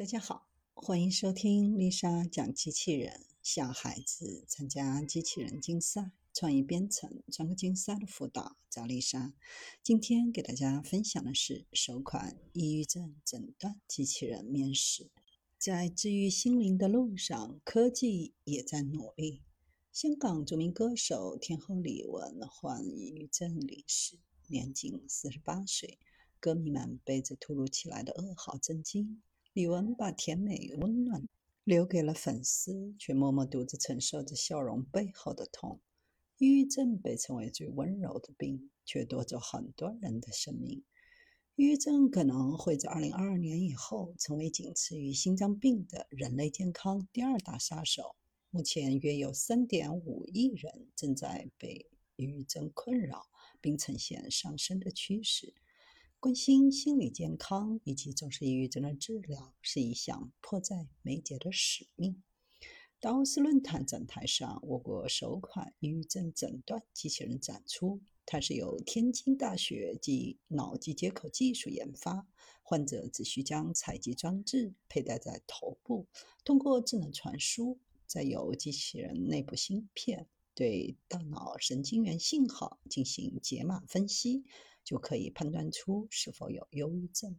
大家好，欢迎收听丽莎讲机器人。小孩子参加机器人竞赛、创意编程、创客竞赛的辅导，找丽莎。今天给大家分享的是首款抑郁症诊断机器人面试。在治愈心灵的路上，科技也在努力。香港著名歌手天后李玟患抑郁症离世，年仅四十八岁。歌迷们被这突如其来的噩耗震惊。李玟把甜美温暖留给了粉丝，却默默独自承受着笑容背后的痛。抑郁症被称为最温柔的病，却夺走很多人的生命。抑郁症可能会在二零二二年以后成为仅次于心脏病的人类健康第二大杀手。目前约有三点五亿人正在被抑郁症困扰，并呈现上升的趋势。关心心理健康以及重视抑郁症的治疗是一项迫在眉睫的使命。达沃斯论坛展台上，我国首款抑郁症诊断机器人展出，它是由天津大学及脑机接口技术研发。患者只需将采集装置佩戴在头部，通过智能传输，再由机器人内部芯片对大脑神经元信号进行解码分析。就可以判断出是否有忧郁症。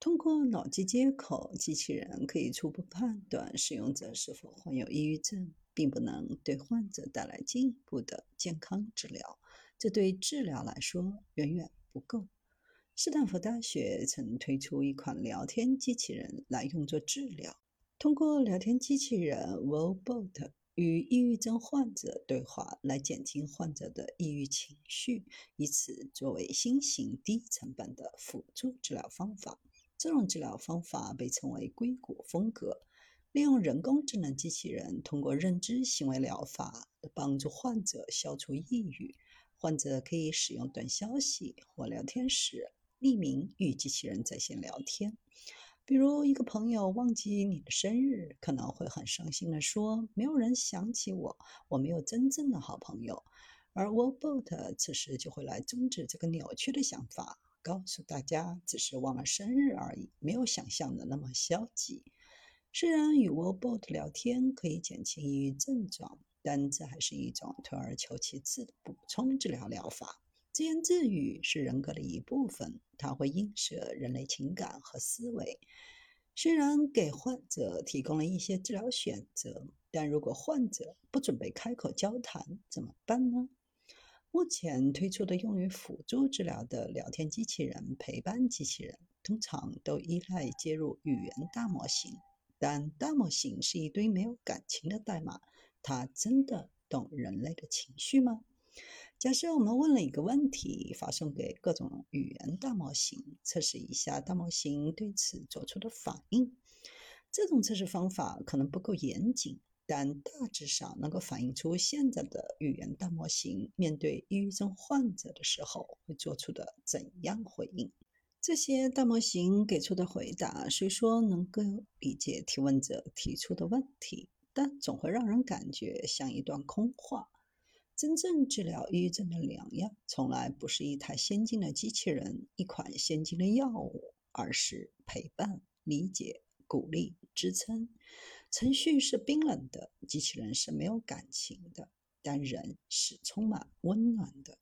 通过脑机接口，机器人可以初步判断使用者是否患有抑郁症，并不能对患者带来进一步的健康治疗。这对治疗来说远远不够。斯坦福大学曾推出一款聊天机器人来用作治疗。通过聊天机器人 Wellbot。与抑郁症患者对话，来减轻患者的抑郁情绪，以此作为新型低成本的辅助治疗方法。这种治疗方法被称为硅谷风格，利用人工智能机器人通过认知行为疗法帮助患者消除抑郁。患者可以使用短消息或聊天时匿名与机器人在线聊天。比如，一个朋友忘记你的生日，可能会很伤心地说：“没有人想起我，我没有真正的好朋友。”而 Wallbot 此时就会来终止这个扭曲的想法，告诉大家只是忘了生日而已，没有想象的那么消极。虽然与 Wallbot 聊天可以减轻抑郁症状，但这还是一种退而求其次的补充治疗疗法。自言自语是人格的一部分，它会映射人类情感和思维。虽然给患者提供了一些治疗选择，但如果患者不准备开口交谈，怎么办呢？目前推出的用于辅助治疗的聊天机器人、陪伴机器人，通常都依赖接入语言大模型。但大模型是一堆没有感情的代码，它真的懂人类的情绪吗？假设我们问了一个问题，发送给各种语言大模型，测试一下大模型对此做出的反应。这种测试方法可能不够严谨，但大致上能够反映出现在的语言大模型面对抑郁症患者的时候会做出的怎样回应。这些大模型给出的回答虽说能够理解提问者提出的问题，但总会让人感觉像一段空话。真正治疗抑郁症的良药，从来不是一台先进的机器人、一款先进的药物，而是陪伴、理解、鼓励、支撑。程序是冰冷的，机器人是没有感情的，但人是充满温暖的。